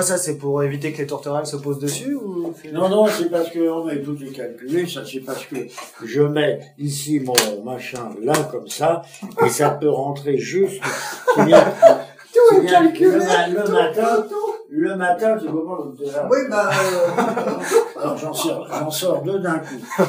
Ça, c'est pour éviter que les tourterelles se posent dessus ou Non, non, c'est parce que on est tout est calculé. Ça, c'est parce que je mets ici mon machin là comme ça, et ça peut rentrer juste. Tout est calculé. Le, ma- le matin, le matin, le terrain. Oui, bah, euh, Alors j'en sors, j'en sors deux d'un coup.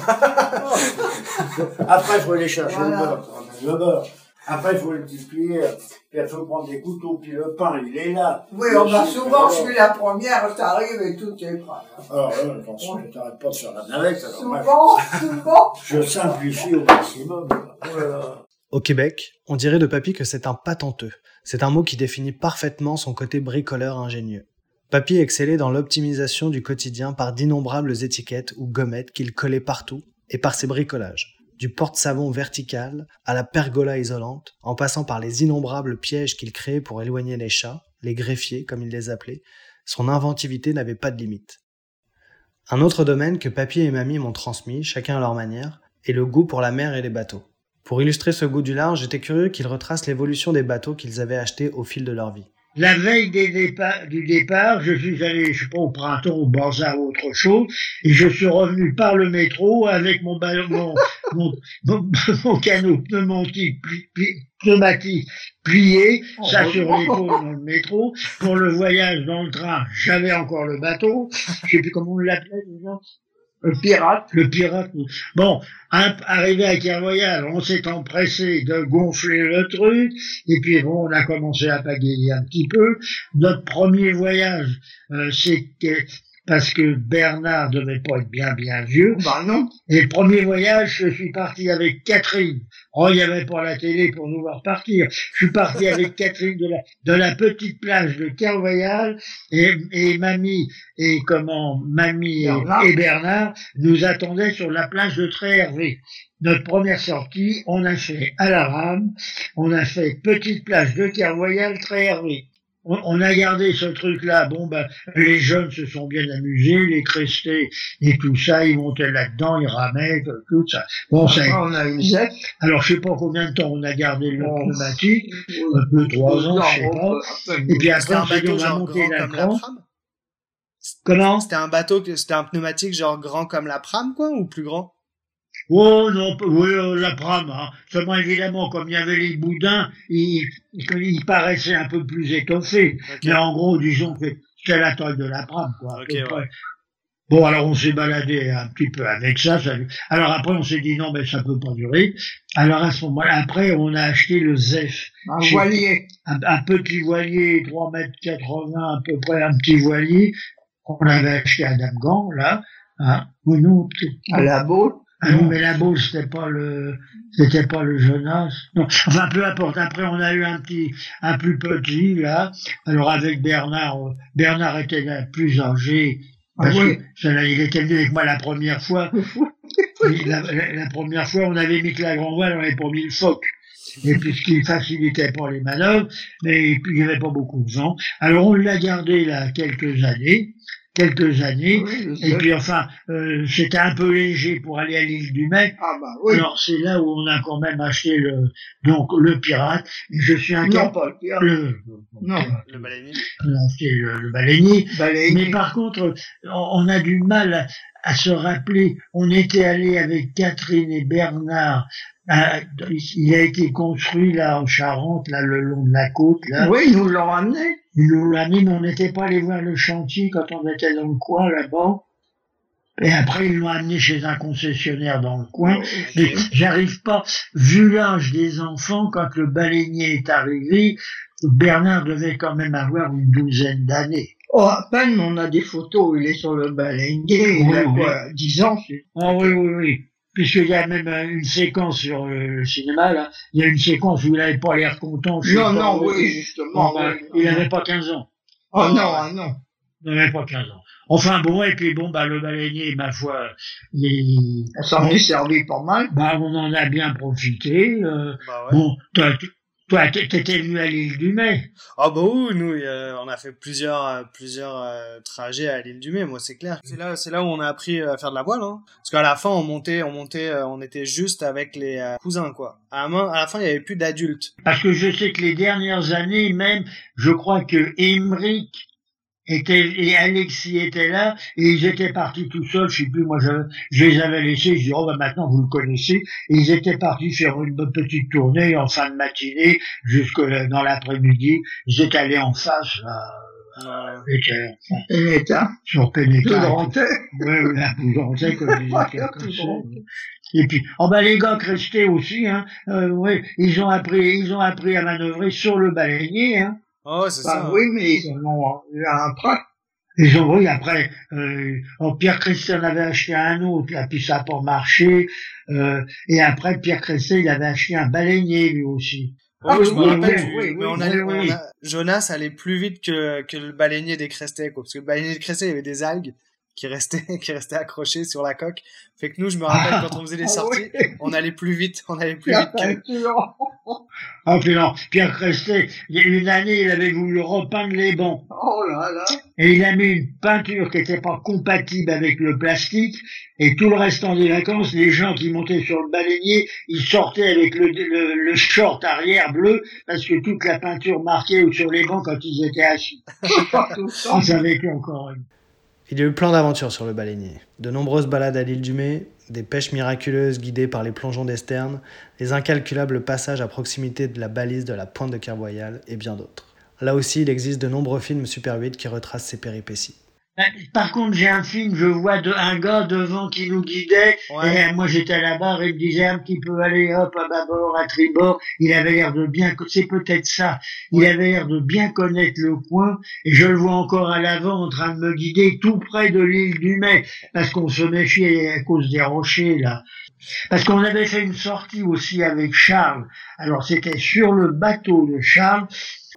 Après, il faut aller chercher Voilà. le beurre. Le beurre. Après, il faut le multiplier. Puis il faut prendre des couteaux, puis le pain, il est là. oui, on va souvent, je suis la première, t'arrives et tout est prêt. Alors, euh, attention, je t'arrête pas de faire la navette. Alors, moi, Souvent, souvent. je simplifie au maximum. Là là. Au Québec, on dirait de Papy que c'est un patenteux. C'est un mot qui définit parfaitement son côté bricoleur ingénieux. Papy excellait dans l'optimisation du quotidien par d'innombrables étiquettes ou gommettes qu'il collait partout et par ses bricolages. Du porte-savon vertical à la pergola isolante, en passant par les innombrables pièges qu'il créait pour éloigner les chats, les greffiers comme il les appelait, son inventivité n'avait pas de limite. Un autre domaine que Papy et Mamie m'ont transmis, chacun à leur manière, est le goût pour la mer et les bateaux. Pour illustrer ce goût du large, j'étais curieux qu'ils retracent l'évolution des bateaux qu'ils avaient achetés au fil de leur vie. La veille du départ, je suis allé, je sais pas, au printemps, au bazar ou autre chose, et je suis revenu par le métro avec mon ballon, mon, mon, mon canot pneumatique, pneumatique plié, ça sur l'épaule dans le métro. Pour le voyage dans le train, j'avais encore le bateau. Je sais plus comment on l'appelait, déjà. Le pirate. Le pirate. Bon, arrivé à Kervoyal, on s'est empressé de gonfler le truc, et puis bon, on a commencé à pagayer un petit peu. Notre premier voyage, euh, c'était parce que Bernard devait pas être bien bien vieux. Bah non. Et le premier voyage, je suis parti avec Catherine. Oh, il n'y avait pas la télé pour nous voir partir. Je suis parti avec Catherine de la, de la petite plage de Kervoyal et, et mamie et comment mamie et, Bernard. et Bernard nous attendaient sur la plage de Tré-Hervé. Notre première sortie, on a fait à la rame, on a fait petite plage de Kervoyal, Tré-Hervé. On, on a gardé ce truc-là. Bon, ben, les jeunes se sont bien amusés, les crestés et tout ça, ils montaient là-dedans, ils ramaient, tout ça. Bon, ça, Après, on a eu Zec. alors je sais pas combien de temps on a gardé le pneumatique, un peu trois ans, je sais pas. Et puis après, C'était on bateau on grand la comme la grande. pram Comment? C'était un bateau, que- c'était un pneumatique genre grand comme la pram, quoi, ou plus grand? Oh non, oui, euh, la prame. Hein. Seulement évidemment, comme il y avait les boudins, il, il, il paraissait un peu plus étoffé. Ok. Mais en gros, disons que c'était la taille de la prame, quoi. à Ok, peu près. ouais. Bon, alors on s'est baladé un petit peu avec ça, ça. Alors après, on s'est dit non, mais ça peut pas durer. Alors à ce moment-là, après, on a acheté le Zef. Un voilier. un, un petit voilier, 3 mètres 80 à peu près, un petit voilier qu'on avait acheté à Damgan, là. Hein. Ou non, À la boule. Ah non, mais la boule, c'était pas le, c'était pas le Jonas. Non. Enfin, peu importe. Après, on a eu un petit, un plus petit, là. Alors, avec Bernard, euh, Bernard était plus âgé. Parce Ah oui. que ça, il était venu avec moi la première fois. La, la- la première fois, on avait mis que la grande voile, on avait pas mis le phoque. Et puis, ce qui facilitait pas les manœuvres, mais il n'y avait pas beaucoup de gens. Alors, on l'a gardé, là, quelques années. Quelques années. Oui, Et puis enfin, euh, c'était un peu léger pour aller à l'île du Mai. Ah bah oui. Alors c'est là où on a quand même acheté le donc le pirate. Je suis un non, pas le pirate. le, Non. Le baleinier on a acheté le, le baleinier. Baleinier. Mais par contre, on, on a du mal à, à se rappeler. On était allé avec Catherine et Bernard. à- il a été construit là en Charente, là le long de la côte. Là. Oui, ils nous l'ont amené. Mais on n'était pas allé voir le chantier quand on était dans le coin là-bas. Et après, ils l'ont amené chez un concessionnaire dans le coin. Mais j'arrive pas, vu l'âge des enfants, quand le baleinier est arrivé, Bernard devait quand même avoir une douzaine d'années. Oh, à peine, on a des photos, il est sur le baleinier, il Oui, a oui. quoi, 10 ans. Ah oui, oui, oui. Puisqu'il y a même euh, une séquence sur euh, le cinéma, là. Il y a une séquence où il n'avait pas l'air content. Non, non, oui, justement. bon, ben, oui. il n'avait pas 15 ans. Oh non, ah non. Il n'avait pas 15 ans. Enfin bon, et puis bon, bah, le baleinier, ma foi, il, On s'en est servi pas mal. bah, on en a bien profité. euh, Bah ouais. Bon, toi, t'étais venu à l'île du Mai. Ah bah oui, nous, euh, on a fait plusieurs, euh, plusieurs euh, trajets à l'île du Mai, moi c'est clair. C'est là, c'est là où on a appris à faire de la voile, hein. Parce qu'à la fin, on montait, on montait, on était juste avec les euh, cousins, quoi. À la, main, à la fin, il y avait plus d'adultes. Parce que je sais que les dernières années, même, je crois que Emmerich était, et Alexis était là, et ils étaient partis tout seuls, je sais plus, moi je, je les avais laissés, je dis, oh bah maintenant vous le connaissez, et ils étaient partis faire une petite tournée en fin de matinée, jusque dans l'après-midi, ils étaient allés en face, là, Péter, enfin, Pénéta. sur Pénéta. Poudrantais. Oui, oui, la poudrantais, comme poudrantais. Et puis, oh bah les gars restés aussi, hein, euh, ouais, ils ont appris, ils ont appris à manœuvrer sur le baleinier, hein. Oh, c'est Bah ça. oui, mais ils en ont eu un prêt. Ils ont oui après euh, oh, Pierre Christian avait acheté un autre là puis ça n'a pas marché euh, et après Pierre Christian il avait acheté un baleinier lui aussi Oh, oui, je me oui, rappelle, oui, du- oui, mais oui, on allait- oui, on oui. a- Jonas allait plus vite que, que le baleinier des Crestés, quoi. Parce que le baleinier des Crestés, il y avait des algues qui restaient, qui restaient accrochées sur la coque. Fait que nous, je me rappelle, quand on faisait les Ah sorties, oui. on allait plus vite, on allait plus La vite que, ah puis non Pierre Christian il y a une année il avait voulu repeindre les bancs. Oh là là. et il a mis une peinture qui n'était pas compatible avec le plastique. Et tout le restant des vacances les gens qui montaient sur le baleinier ils sortaient avec le, le, le short arrière bleu parce que toute la peinture marquait sur les bancs quand ils étaient assis. On savait qu'il y a encore. une Il y a eu plein d'aventures sur le baleinier. De nombreuses balades à l'île du Mai, des pêches miraculeuses guidées par les plongeons d'Esterne, les incalculables passages à proximité de la balise de la pointe de Kervoyal et bien d'autres. Là aussi, il existe de nombreux films Super 8 qui retracent ces péripéties. Euh, Par contre, j'ai un film, je vois de, un gars devant qui nous guidait, et moi j'étais à la barre, il me disait un petit peu, allez hop, à bâbord, à tribord, il avait l'air de bien, c'est peut-être ça, il avait l'air de bien connaître le coin, et je le vois encore à l'avant en train de me guider tout près de l'île du Mai, parce qu'on se méfiait à cause des rochers, là. Parce qu'on avait fait une sortie aussi avec Charles, alors c'était sur le bateau de Charles,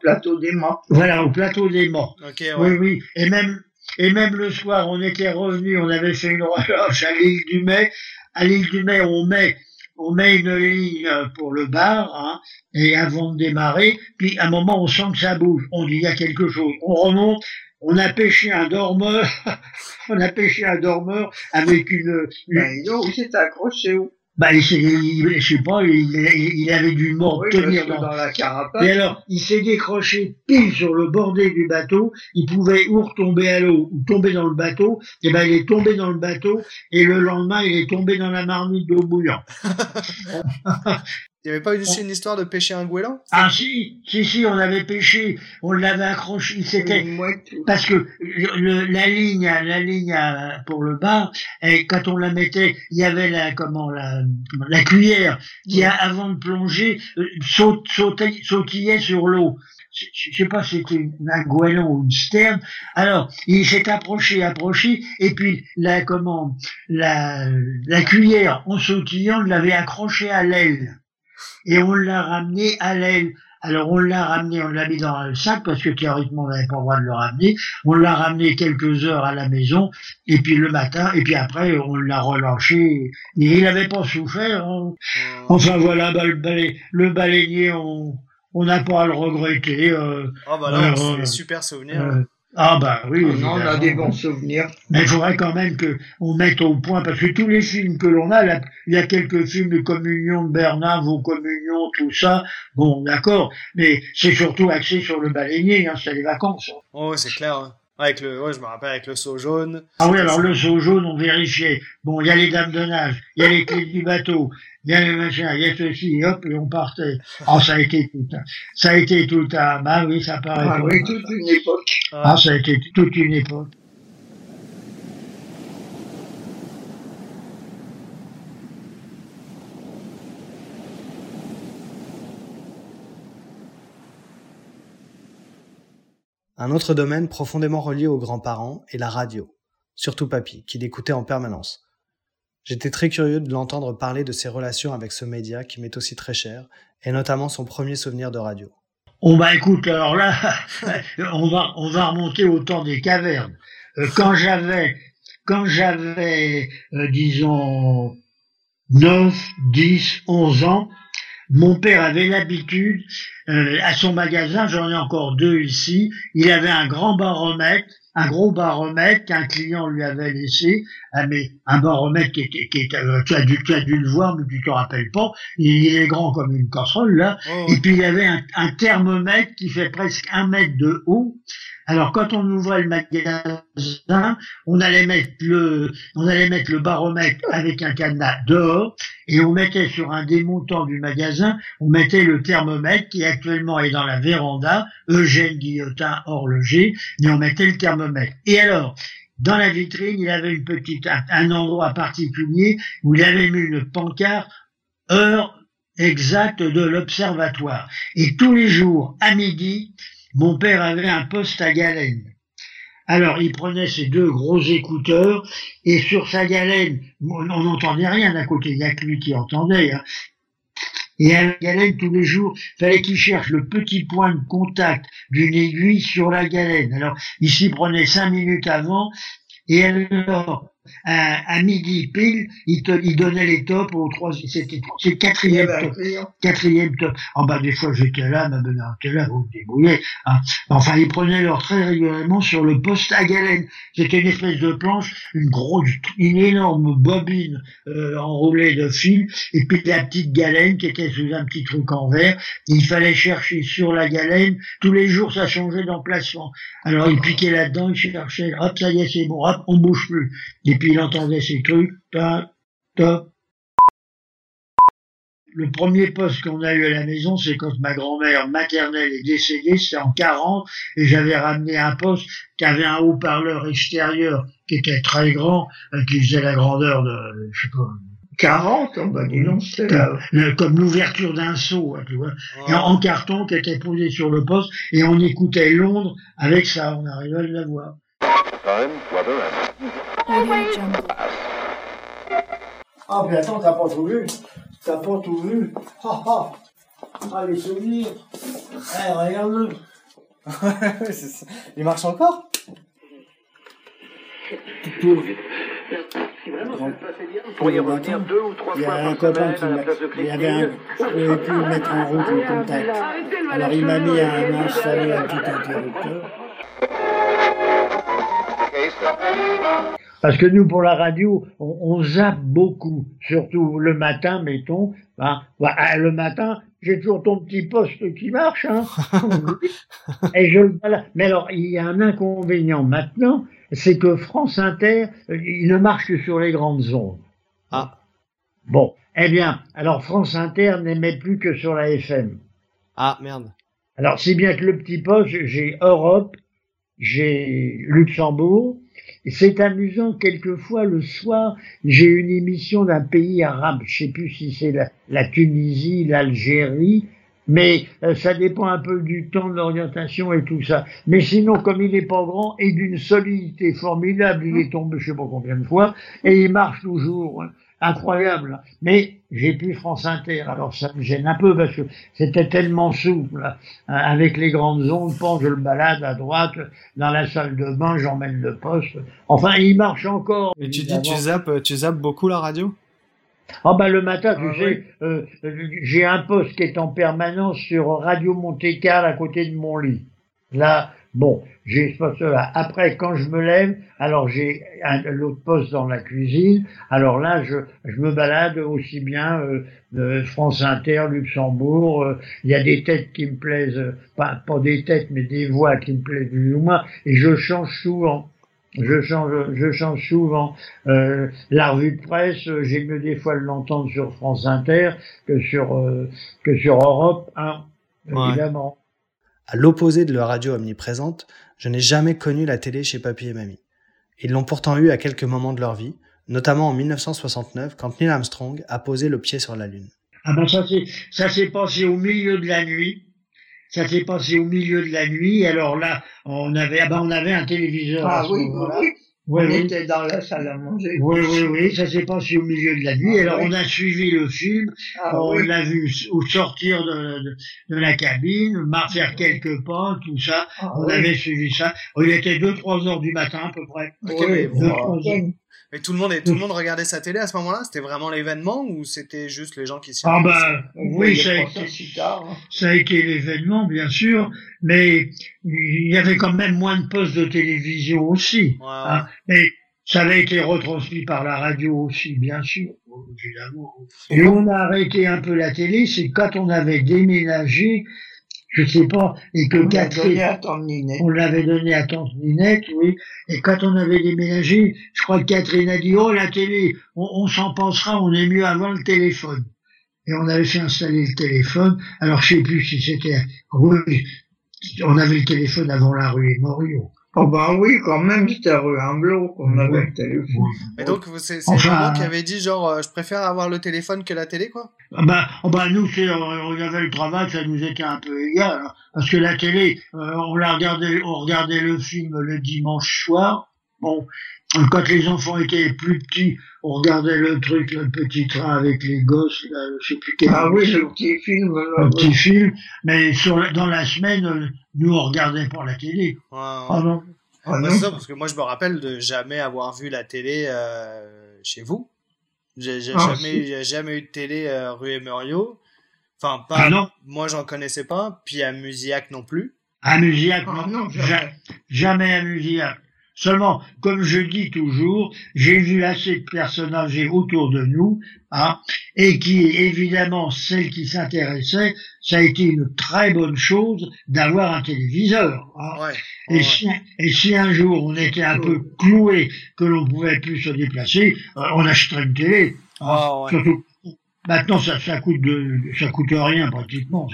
Plateau des morts. voilà, au plateau des morts. Ok, ouais. Oui, oui. Et même, et même le soir, on était revenu, on avait fait une relâche à l'île du Mai. À l'île du Mai, on met, on met une ligne pour le bar, hein, et avant de démarrer, puis à un moment, on sent que ça bouge. On dit, il y a quelque chose. On remonte, on a pêché un dormeur, on a pêché un dormeur avec une, une- Ben, il s'est accroché où bah, il, s'est- il- je sais pas, il, il avait dû mort Oui, tenir dans, dans la carapace. et alors, il s'est décroché pile sur le bordé du bateau. Il pouvait ou retomber à l'eau ou tomber dans le bateau. Et ben, il est tombé dans le bateau et le lendemain, il est tombé dans la marmite d'eau bouillante. Il n'y avait pas eu juste une histoire de pêcher un goéland? Ah si, si, si, on avait pêché, on l'avait accroché. C'était parce que le, la ligne, la ligne à- pour le bar, et quand on la mettait, il y avait la comment la, la cuillère qui, a, avant de plonger, euh, sautait- sautillait sur l'eau. Je je sais pas si c'était un goéland ou une sterne. Alors, il s'est approché, approché, et puis la comment la, la cuillère en sautillant l'avait accroché à l'aile et on l'a ramené à l'aile. Alors on l'a ramené, on l'a mis dans le sac parce que théoriquement on n'avait pas le droit de le ramener. On l'a ramené quelques heures à la maison et puis le matin et puis après on l'a relâché. Et il n'avait pas souffert. hein. Enfin voilà, bah, le, balai- le baleinier, on on n'a pas à le regretter. euh, Oh bah non, Ouais, c'est ouais. super souvenirs. Ah bah oui. Ah non, on a des bons souvenirs. Mais il faudrait quand même que on mette au point, parce que tous les films que l'on a, là, il y a quelques films de communion de Bernard, vos communions, tout ça, bon, d'accord, mais c'est surtout axé sur le baleinier, hein, c'est les vacances. Oh, c'est clair. hein. Avec le, ouais, je me rappelle avec le seau jaune. Ah oui, alors le seau jaune, on vérifiait. Bon, il y a les dames de nage, il y a les clés du bateau, il y a les machins, il y a ceci, et hop, et on partait. Oh, ça a été tout un, ça a été tout un, bah oui, ça paraît Ah oui, toute une époque. Ah, ça a été toute une époque. Un autre domaine profondément relié aux grands-parents est la radio. Surtout papy, qui l'écoutait en permanence. J'étais très curieux de l'entendre parler de ses relations avec ce média qui m'est aussi très cher, et notamment son premier souvenir de radio. Oh bah écoute, alors là, on va on va remonter au temps des cavernes. Euh, quand j'avais quand j'avais euh, disons 9, 10, 11 ans, mon père avait l'habitude euh, à son magasin, j'en ai encore deux ici, il avait un grand baromètre un gros baromètre qu'un client lui avait laissé, ah, mais un baromètre qui était, qui était euh, tu, as dû, tu as dû le voir, mais tu te rappelles pas, il, est grand comme une casserole là, Oh. et puis il y avait un, un thermomètre qui fait presque un mètre de haut. Alors quand on ouvrait le magasin, on allait mettre le, on allait mettre le baromètre avec un cadenas dehors et on mettait sur un démontant du magasin, on mettait le thermomètre qui actuellement est dans la véranda, Eugène Guillotin horloger, mais on mettait le thermomètre. Et alors, dans la vitrine, il avait une petite, un, endroit particulier où il avait mis une pancarte heure exacte de l'observatoire. Et tous les jours, à midi, mon père avait un poste à galène. Alors, il prenait ses deux gros écouteurs et sur sa galène, on on n'entendait rien à côté, il n'y a que lui qui entendait. hein. Et à la galène, tous les jours, fallait qu'il cherche le petit point de contact d'une aiguille sur la galène. Alors, il s'y prenait cinq minutes avant et alors, à, à midi pile, il, te, il donnait les tops au troisième, c'était c'est le quatrième avait un top quatrième top. En bas, des fois, j'étais là, ma bonne était là, vous vous débrouillez. hein. Enfin, ils prenaient leur très régulièrement sur le poste à galène. C'était une espèce de planche, une grosse, une énorme bobine euh, enroulée de fil, et puis la petite galène qui était sous un petit truc en verre. Il fallait chercher sur la galène. Tous les jours, ça changeait d'emplacement. Alors, il piquait là-dedans, il cherchait. Hop, ça y est, c'est bon. Hop, on bouge plus. Et puis, il entendait ces trucs. Tac, top, le premier poste qu'on a eu à la maison, c'est quand ma grand-mère maternelle est décédée, c'était en 40, et j'avais ramené un poste qui avait un haut-parleur extérieur qui était très grand, euh, qui faisait la grandeur de, je sais pas, 40, on va dire non, le- comme l'ouverture d'un seau, hein, tu vois, et en, en carton qui était posé sur le poste, et on écoutait Londres avec ça, on arrivait à l'avoir. Audio Jungle. Ah, mais attends, t'as pas tout vu T'as pas tout vu Ah, ah Ah, les souvenirs Eh, regarde-le C'est ça. Il marche encore pourriez revenir deux ou trois Il y fois a un par copain semaine qui à la m'a... place de Il y avait un... Je pouvais plus mettre en route le contact. Alors il m'a mis à un installé un petit interrupteur. Parce que nous, pour la radio, on, on zappe beaucoup, surtout le matin, mettons. Hein. Bah, ah, le matin, j'ai toujours ton petit poste qui marche. Hein. Et je le. Mais alors, il y a un inconvénient maintenant, c'est que France Inter, euh, il ne marche que sur les grandes ondes. Ah. Bon, eh bien, alors France Inter n'émet plus que sur la FM. Ah, merde. Alors, si bien que le petit poste, j'ai Europe, j'ai Luxembourg. C'est amusant, quelquefois, le soir, j'ai une émission d'un pays arabe. Je sais plus si c'est la, Tunisie, l'Algérie, mais euh, ça dépend un peu du temps, de l'orientation et tout ça. Mais sinon, comme il n'est pas grand et d'une solidité formidable, il est tombé je sais pas combien de fois, et il marche toujours. Incroyable. Mais j'ai plus France Inter, alors ça me gêne un peu parce que c'était tellement souple. hein. Avec les grandes ondes, je le balade à droite, dans la salle de bain, j'emmène le poste. Enfin, il marche encore. Et tu dis, tu zappes, tu zappes beaucoup la radio? Ah bah le matin, tu Ah sais, euh, euh, j'ai un poste qui est en permanence sur Radio Monte-Carlo à côté de mon lit. Là, bon, j'ai ce poste-là. Après, quand je me lève, alors j'ai l'autre poste dans la cuisine. Alors là, je, je me balade aussi bien euh, de France Inter, Luxembourg. euh, Il y a des têtes qui me plaisent, euh, pas, pas des têtes, mais des voix qui me plaisent plus ou moins. Et je change souvent. Je change, je change souvent. Euh, la revue de presse, euh, j'ai mieux des fois de l'entendre sur France Inter que sur euh, que sur Europe 1, Ouais. évidemment. À l'opposé de leur radio omniprésente, je n'ai jamais connu la télé chez papy et mamie. Ils l'ont pourtant eu à quelques moments de leur vie, notamment en 1969 quand Neil Armstrong a posé le pied sur la Lune. Ah ben ça c'est ça s'est passé au milieu de la nuit. Ça s'est passé au milieu de la nuit. Alors là, on avait ah ben on avait un téléviseur. à Ah ce oui, moment-là. oui. Oui, on oui. était dans la salle à manger. Oui, oui, oui, ça s'est passé au milieu de la nuit. Ah Alors oui. on a suivi le film, Ah on oui. l'a vu sortir de, de, de la cabine, faire quelques pas, tout ça. Ah On oui. avait suivi ça. Il était 2-3 heures du matin à peu près. Oui, Deux, bon, trois heures. Mais tout le monde, et tout le monde regardait sa télé à ce moment-là? C'était vraiment l'événement ou c'était juste les gens qui s'y Ah ben, On oui, voyait ça a, été, si tard. hein. ça a été l'événement, bien sûr, mais il y avait quand même moins de postes de télévision aussi. Ouais, hein. Mais ça avait été retransmis par la radio aussi, bien sûr, évidemment. Et on a arrêté un peu la télé, c'est quand on avait déménagé, je sais pas, et que On Catherine, à on l'avait donné à Tante Ninette, oui. Et quand on avait déménagé, je crois que Catherine a dit, oh, la télé, on, on s'en pensera, on est mieux avant le téléphone. Et on avait fait installer le téléphone. Alors, je sais plus si c'était, oui, on avait le téléphone avant la rue Morio. Oh ben oui, quand même, c'était rue Humblot qu'on avait Ouais. le téléphone. Et donc, vous- c'est Maman qui avait dit genre, euh, je préfère avoir le téléphone que la télé, quoi Ah bah, ah bah, nous, c'est, on, avait le travail, ça nous était un peu égal, hein. parce que la télé, euh, on la regardait, on regardait le film le dimanche soir. Bon, quand les enfants étaient plus petits, on regardait le truc, le petit train avec les gosses, là, je sais plus quel Ah oui, le petit film. là, un petit film, mais sur, dans la semaine, euh, nous, on regardait pas la télé. Ouais, Ah non. Ah non. ça, parce que moi, je me rappelle de jamais avoir vu la télé euh, chez vous. J'ai Ah, jamais, eu de télé euh, rue Emerio. Enfin, pas. Ah non. Moi, j'en connaissais pas. Puis à Musiac non plus. À Musiac, Ah non, non, ja- jamais. jamais à Musiac. Seulement, comme je dis toujours, j'ai vu assez de personnes âgées autour de nous, hein, et qui, évidemment, celles qui s'intéressaient, ça a été une très bonne chose d'avoir un téléviseur. hein. Ouais. Et, ouais. si, et si un jour on était un peu cloué, que l'on pouvait plus se déplacer, euh, on achèterait une télé. hein. Ah, ouais. Surtout, maintenant ça, ça coûte de, ça coûte rien pratiquement,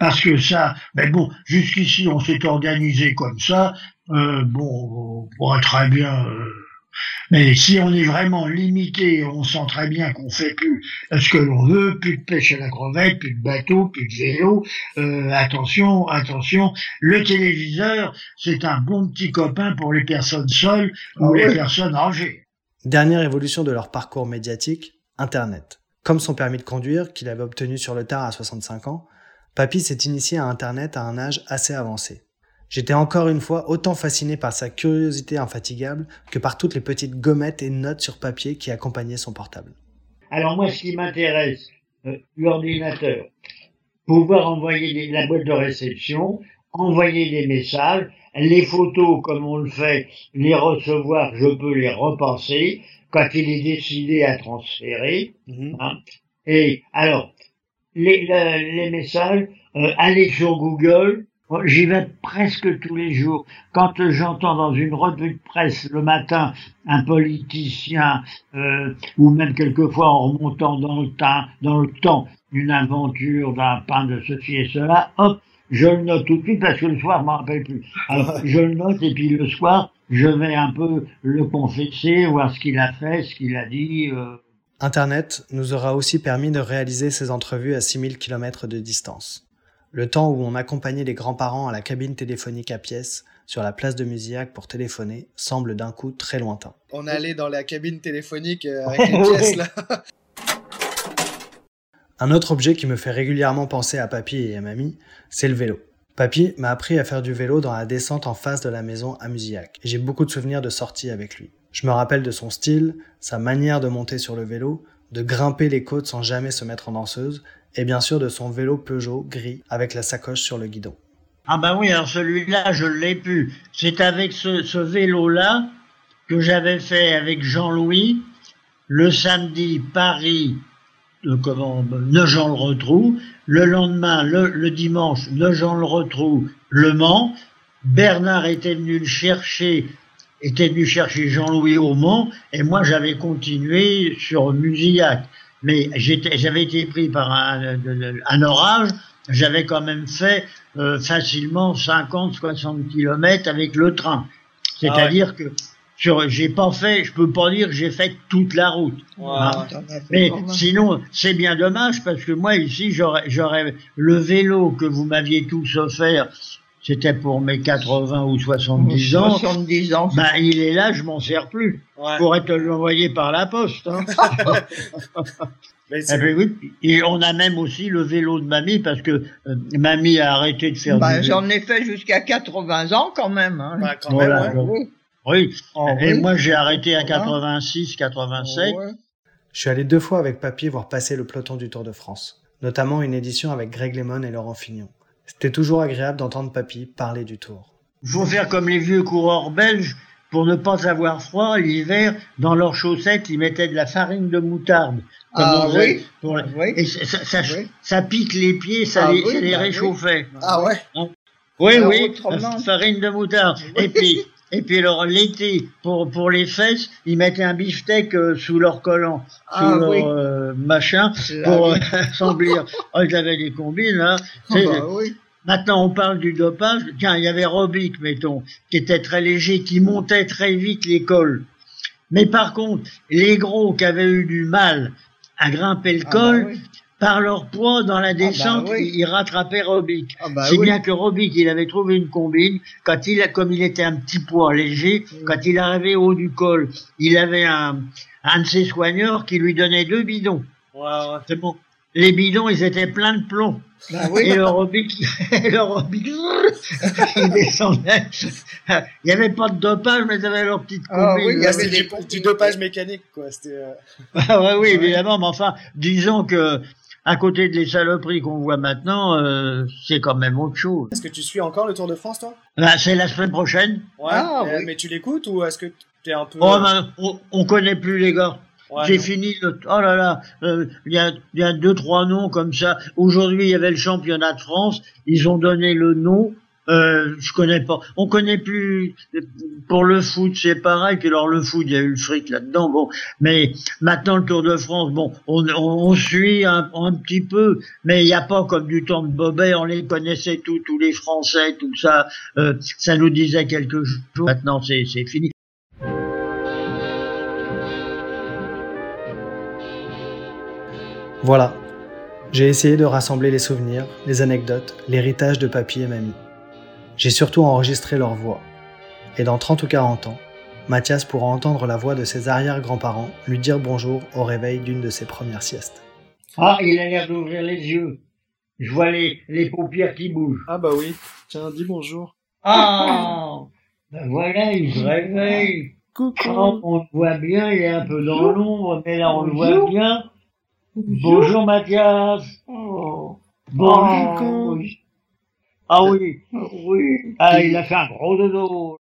parce que ça, mais bon, jusqu'ici on s'est organisé comme ça. Euh, bon, on pourrait très bien. euh, mais si on est vraiment limité, on sent très bien qu'on fait plus ce que l'on veut, plus de pêche à la crevette, plus de bateau, plus de vélo. Euh, attention, attention, le téléviseur, c'est un bon petit copain pour les personnes seules ou Ah les personnes âgées. Dernière évolution de leur parcours médiatique, Internet. Comme son permis de conduire, qu'il avait obtenu sur le tard à 65 ans, Papy s'est initié à Internet à un âge assez avancé. J'étais encore une fois autant fasciné par sa curiosité infatigable que par toutes les petites gommettes et notes sur papier qui accompagnaient son portable. Alors moi, ce qui m'intéresse, euh, l'ordinateur, pouvoir envoyer la boîte de réception, envoyer des messages, les photos comme on le fait, les recevoir, je peux les repasser quand il est décidé à transférer. hein. Et alors, les, le- les messages, euh, aller sur Google, j'y vais presque tous les jours. Quand euh, j'entends dans une revue de presse le matin un politicien, euh, ou même quelquefois en remontant dans le temps, dans le temps, une aventure d'un pain de ceci et cela, hop, je le note tout de suite parce que le soir, je m'en rappelle plus. Alors, je le note et puis le soir, je vais un peu le confesser, voir ce qu'il a fait, ce qu'il a dit. euh, Internet nous aura aussi permis de réaliser ces entrevues à 6000 km de distance. Le temps où on accompagnait les grands-parents à la cabine téléphonique à pièces sur la place de Musiac pour téléphoner semble d'un coup très lointain. On allait dans la cabine téléphonique euh, avec les pièces là. Un autre objet qui me fait régulièrement penser à papy et à mamie, c'est le vélo. Papy m'a appris à faire du vélo dans la descente en face de la maison à Musiac et j'ai beaucoup de souvenirs de sorties avec lui. Je me rappelle de son style, sa manière de monter sur le vélo, de grimper les côtes sans jamais se mettre en danseuse, et bien sûr de son vélo Peugeot gris avec la sacoche sur le guidon. Ah ben oui, alors celui-là, je l'ai pu. C'est avec ce, vélo-là que j'avais fait avec Jean-Louis le samedi Paris, euh, comment, Nogent-le-Rotrou, le lendemain, le, le dimanche, Nogent-le-Rotrou, Le Mans. Bernard était venu le chercher, était venu chercher Jean-Louis au Mans, et moi j'avais continué sur Musillac. Mais j'étais, j'avais été pris par un, un orage, j'avais quand même fait euh, facilement 50-60 kilomètres avec le train. C'est-à-dire que sur, j'ai pas fait, je peux pas dire que j'ai fait toute la route. Hein. Fait Mais sinon, c'est bien dommage parce que moi ici, j'aurais, j'aurais le vélo que vous m'aviez tous offert, c'était pour mes 80 ou 70 ans. 70 ans. Ben, il est là, je m'en sers plus. Je pourrais te l'envoyer par la poste. Hein. Mais Eh ben oui. Et on a même aussi le vélo de mamie parce que euh, mamie a arrêté de faire Bah, du J'en ai fait jusqu'à 80 ans quand même. Hein. Quand Voilà, même, ouais. donc, Oui. Oui. Oh, Et oui. moi, j'ai arrêté à Ah. 86, 87. Ouais. Je suis allé deux fois avec Papy voir passer le peloton du Tour de France, notamment une édition avec Greg Lemon et Laurent Fignon. C'était toujours agréable d'entendre Papy parler du Tour. Il faut faire comme les vieux coureurs belges. Pour ne pas avoir froid, l'hiver, dans leurs chaussettes, ils mettaient de la farine de moutarde. Comme Ah on oui. pour les- Oui. Et ça, ça, ça- Oui. ça pique les pieds, ça Ah les, oui, ça les bah oui. réchauffait. Ah ouais. Oui, Alors, oui, autrement. farine de moutarde. Et puis, et puis alors l'été, pour pour les fesses, ils mettaient un beefsteak euh, sous leur collant, sous Ah leur oui. euh, machin, La pour euh, s'emblir. Oh, ils avaient des combines, hein. Ah bah oui. Maintenant, on parle du dopage. Tiens, il y avait Robic, mettons, qui était très léger, qui montait très vite les cols. Mais par contre, les gros qui avaient eu du mal à grimper le Ah col, bah oui. par leur poids dans la descente, oui. ils, ils rattrapaient Robic. Ah bah C'est oui. bien que Robic, il avait trouvé une combine. Quand il, a- comme il était un petit poids léger, Mm. quand il arrivait au haut du col, il avait un, un de ses soigneurs qui lui donnait deux bidons. C'est bon. Les bidons, ils étaient pleins de plomb. Bah oui. Et le Robic, le Robic, il descendait. Il n'y avait pas de dopage, mais ils avaient leur petite Ah combine. oui, il y avait C'était des du, dopage mécanique, quoi. C'était, euh, Ah ouais, oui, évidemment, mais enfin, disons que, à côté de les saloperies qu'on voit maintenant, euh, c'est quand même autre chose. Est-ce que tu suis encore le Tour de France, toi? Là, c'est la semaine prochaine. Ouais. Ah, euh, oui. Mais tu l'écoutes ou est-ce que t'es un peu. Oh, ben, on, on connaît plus les gars. Ouais, J'ai fini. Le... Oh là là, euh, il y, a, y a deux trois noms comme ça. Aujourd'hui, il y avait le championnat de France. Ils ont donné le nom. Euh, je connais pas. On connaît plus. Pour le foot, c'est pareil. Puis alors le foot, il y a eu le fric là-dedans. Bon, mais maintenant le Tour de France, bon, on, on, on suit un, un petit peu, mais il n'y a pas comme du temps de Bobet. On les connaissait tous, tous les Français, tout ça. Euh, ça nous disait quelque chose. Maintenant, c'est fini. Voilà. J'ai essayé de rassembler les souvenirs, les anecdotes, l'héritage de papy et mamie. J'ai surtout enregistré leur voix. Et dans 30 ou 40 ans, Mathias pourra entendre la voix de ses arrière-grands-parents lui dire bonjour au réveil d'une de ses premières siestes. Ah, il a l'air d'ouvrir les yeux. Je vois les, les paupières qui bougent. Ah bah oui. Tiens, dis bonjour. Ah Ben voilà, il se réveille. Coucou. Oh, on le voit bien, il est un peu dans l'ombre, mais là on le voit bien. Bonjour Mathias. Oh. Bonjour. Ah oui. Oui. Ah, il a fait un gros dodo.